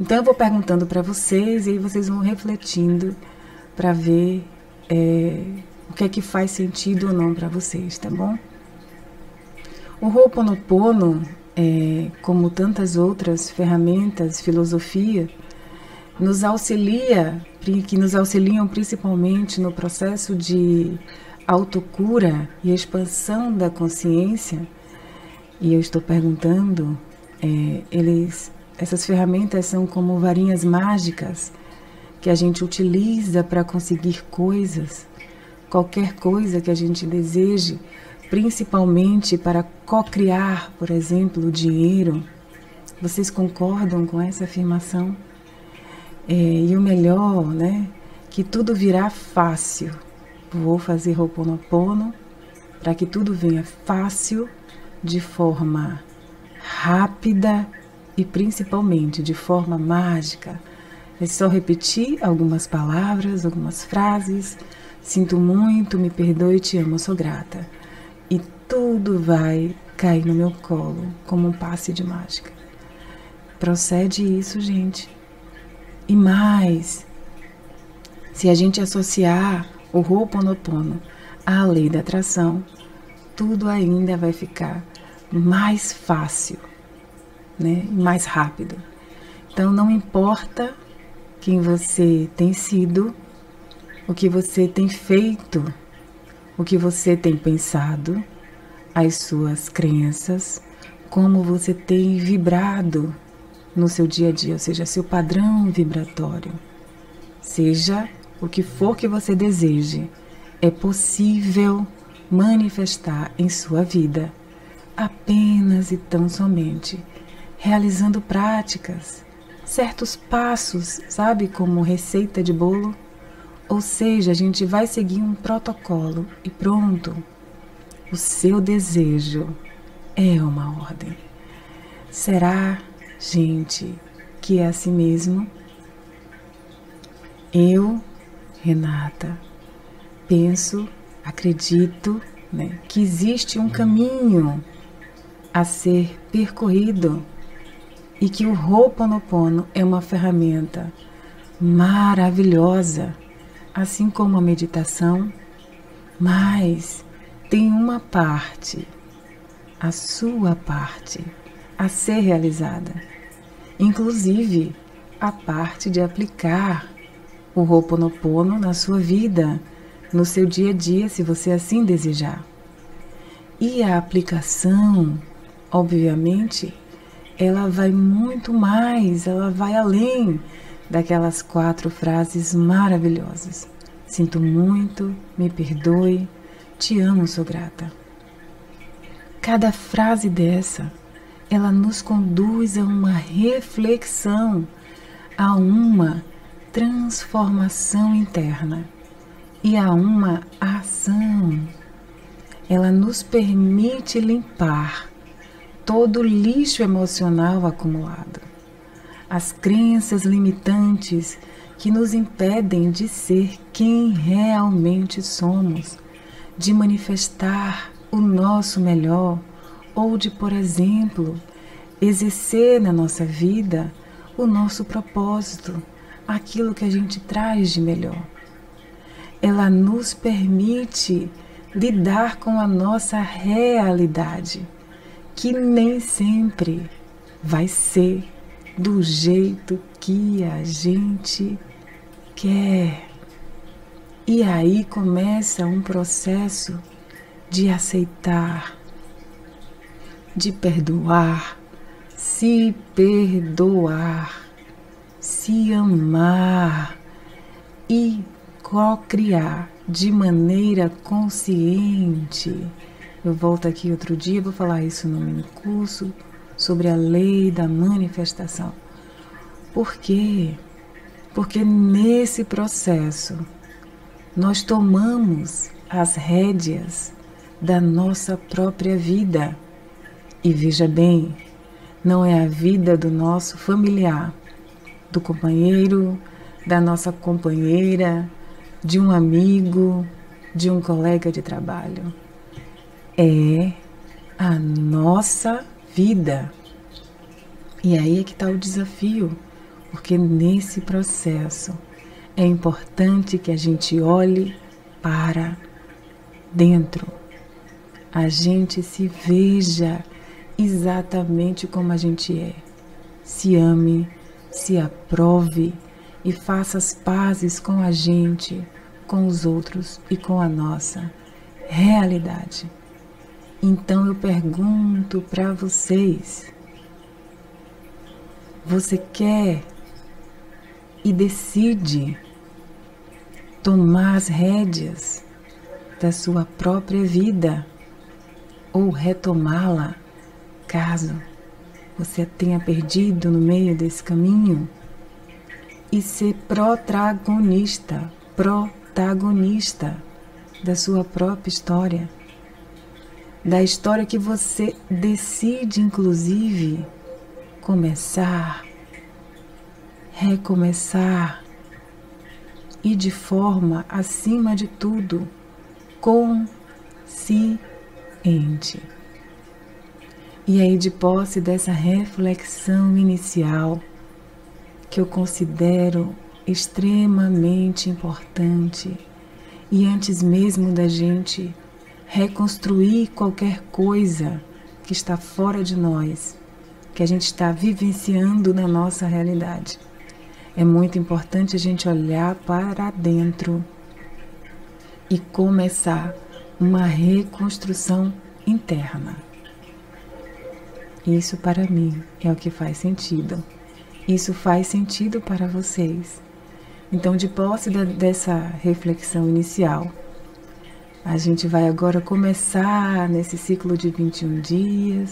Então eu vou perguntando para vocês e aí vocês vão refletindo para ver é, o que é que faz sentido ou não para vocês, tá bom? O Ho'oponopono, é, como tantas outras ferramentas, filosofia, nos auxilia, que nos auxiliam principalmente no processo de autocura e expansão da consciência. E eu estou perguntando, é, eles, essas ferramentas são como varinhas mágicas que a gente utiliza para conseguir coisas, qualquer coisa que a gente deseje, principalmente para co-criar, por exemplo, o dinheiro. Vocês concordam com essa afirmação? É, e o melhor, né? Que tudo virá fácil. Vou fazer Ho'oponopono para que tudo venha fácil, de forma rápida e principalmente de forma mágica. É só repetir algumas palavras, algumas frases. Sinto muito, me perdoe, te amo, sou grata. E tudo vai cair no meu colo como um passe de mágica. Procede isso, gente. E mais, se a gente associar o Ho'oponopono à lei da atração, tudo ainda vai ficar mais fácil, né? mais rápido. Então não importa quem você tem sido, o que você tem feito, o que você tem pensado, as suas crenças, como você tem vibrado no seu dia a dia, ou seja, seu padrão vibratório. Seja o que for que você deseje, é possível manifestar em sua vida apenas e tão somente realizando práticas, certos passos, sabe, como receita de bolo. Ou seja, a gente vai seguir um protocolo e pronto. O seu desejo é uma ordem. Será gente que é assim mesmo. Eu, Renata, penso, acredito né, que existe um caminho a ser percorrido e que o Ho'oponopono é uma ferramenta maravilhosa, assim como a meditação, mas tem uma parte, a sua parte a ser realizada. Inclusive, a parte de aplicar o Ho'oponopono na sua vida, no seu dia a dia, se você assim desejar. E a aplicação, obviamente, ela vai muito mais, ela vai além daquelas quatro frases maravilhosas. Sinto muito, me perdoe, te amo, sou grata. Cada frase dessa ela nos conduz a uma reflexão, a uma transformação interna e a uma ação. Ela nos permite limpar todo o lixo emocional acumulado, as crenças limitantes que nos impedem de ser quem realmente somos, de manifestar o nosso melhor ou de, por exemplo, exercer na nossa vida o nosso propósito, aquilo que a gente traz de melhor. Ela nos permite lidar com a nossa realidade, que nem sempre vai ser do jeito que a gente quer. E aí começa um processo de aceitar, de perdoar, se perdoar, se amar e co-criar de maneira consciente. Eu volto aqui outro dia, vou falar isso no mini curso sobre a lei da manifestação. Por quê? Porque nesse processo nós tomamos as rédeas da nossa própria vida. E veja bem, não é a vida do nosso familiar, do companheiro, da nossa companheira, de um amigo, de um colega de trabalho. É a nossa vida. E aí é que está o desafio. porque nesse processo é importante que a gente olhe para dentro, a gente se veja exatamente como a gente é, se ame, se aprove e faça as pazes com a gente, com os outros e com a nossa realidade. Então eu pergunto para vocês: você quer e decide tomar as rédeas da sua própria vida ou retomá-la caso você tenha perdido no meio desse caminho e ser protagonista, protagonista da sua própria história, da história que você decide, inclusive, começar, recomeçar e de forma, acima de tudo, consciente. E aí, de posse dessa reflexão inicial, que eu considero extremamente importante, e antes mesmo da gente reconstruir qualquer coisa que está fora de nós, que a gente está vivenciando na nossa realidade. É muito importante a gente olhar para dentro e começar uma reconstrução interna. Isso para mim é o que faz sentido. Isso faz sentido para vocês. Então, de posse dessa reflexão inicial, a gente vai agora começar nesse ciclo de 21 dias